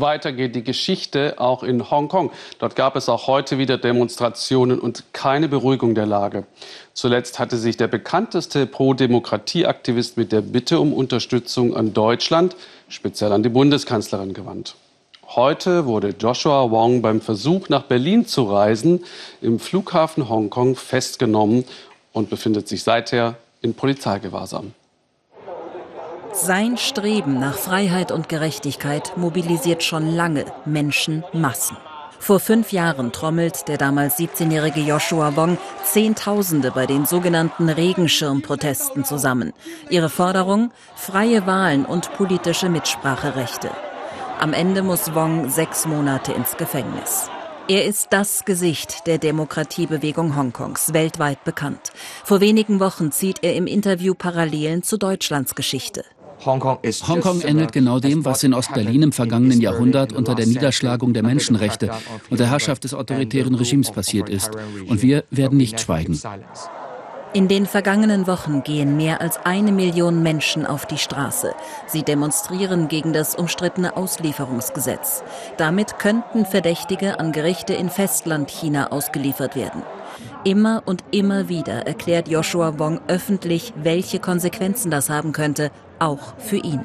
Weiter geht die Geschichte auch in Hongkong. Dort gab es auch heute wieder Demonstrationen und keine Beruhigung der Lage. Zuletzt hatte sich der bekannteste Pro-Demokratie-Aktivist mit der Bitte um Unterstützung an Deutschland, speziell an die Bundeskanzlerin, gewandt. Heute wurde Joshua Wong beim Versuch, nach Berlin zu reisen, im Flughafen Hongkong festgenommen und befindet sich seither in Polizeigewahrsam. Sein Streben nach Freiheit und Gerechtigkeit mobilisiert schon lange Menschenmassen. Vor fünf Jahren trommelt der damals 17-jährige Joshua Wong Zehntausende bei den sogenannten Regenschirmprotesten zusammen. Ihre Forderung? Freie Wahlen und politische Mitspracherechte. Am Ende muss Wong sechs Monate ins Gefängnis. Er ist das Gesicht der Demokratiebewegung Hongkongs, weltweit bekannt. Vor wenigen Wochen zieht er im Interview Parallelen zu Deutschlands Geschichte. Hongkong ähnelt genau dem, was in Ostberlin im vergangenen Jahrhundert unter der Niederschlagung der Menschenrechte und der Herrschaft des autoritären Regimes passiert ist. Und wir werden nicht schweigen. In den vergangenen Wochen gehen mehr als eine Million Menschen auf die Straße. Sie demonstrieren gegen das umstrittene Auslieferungsgesetz. Damit könnten Verdächtige an Gerichte in Festlandchina ausgeliefert werden. Immer und immer wieder erklärt Joshua Wong öffentlich, welche Konsequenzen das haben könnte, auch für ihn.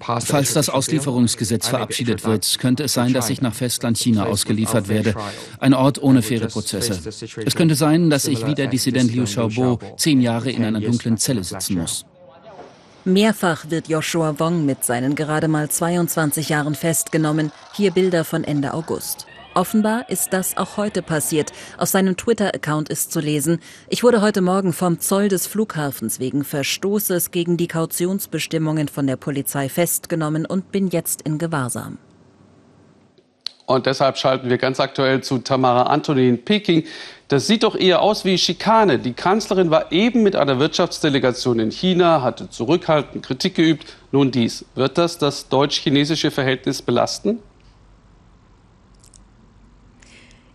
Falls das Auslieferungsgesetz verabschiedet wird, könnte es sein, dass ich nach Festland China ausgeliefert werde. Ein Ort ohne faire Prozesse. Es könnte sein, dass ich wie der Dissident Liu Xiaobo zehn Jahre in einer dunklen Zelle sitzen muss. Mehrfach wird Joshua Wong mit seinen gerade mal 22 Jahren festgenommen. Hier Bilder von Ende August. Offenbar ist das auch heute passiert. Auf seinem Twitter-Account ist zu lesen, ich wurde heute Morgen vom Zoll des Flughafens wegen Verstoßes gegen die Kautionsbestimmungen von der Polizei festgenommen und bin jetzt in Gewahrsam. Und deshalb schalten wir ganz aktuell zu Tamara Anthony in Peking. Das sieht doch eher aus wie Schikane. Die Kanzlerin war eben mit einer Wirtschaftsdelegation in China, hatte zurückhaltend Kritik geübt. Nun dies. Wird das das deutsch-chinesische Verhältnis belasten?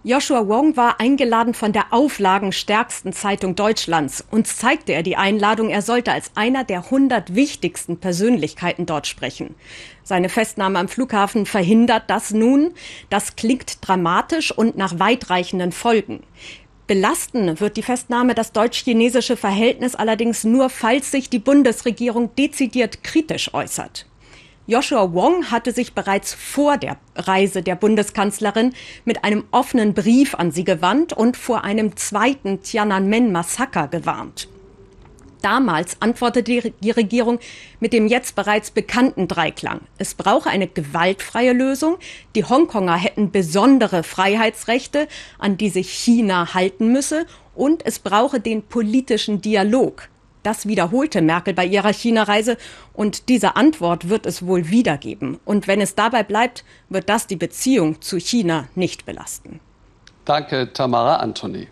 Joshua Wong war eingeladen von der auflagenstärksten Zeitung Deutschlands. Uns zeigte er die Einladung, er sollte als einer der 100 wichtigsten Persönlichkeiten dort sprechen. Seine Festnahme am Flughafen verhindert das nun. Das klingt dramatisch und nach weitreichenden Folgen. Belasten wird die Festnahme das deutsch-chinesische Verhältnis allerdings nur, falls sich die Bundesregierung dezidiert kritisch äußert. Joshua Wong hatte sich bereits vor der Reise der Bundeskanzlerin mit einem offenen Brief an sie gewandt und vor einem zweiten Tiananmen-Massaker gewarnt. Damals antwortete die Regierung mit dem jetzt bereits bekannten Dreiklang. Es brauche eine gewaltfreie Lösung, die Hongkonger hätten besondere Freiheitsrechte, an die sich China halten müsse, und es brauche den politischen Dialog. Das wiederholte Merkel bei ihrer China-Reise und diese Antwort wird es wohl wiedergeben. Und wenn es dabei bleibt, wird das die Beziehung zu China nicht belasten. Danke, Tamara Anthony.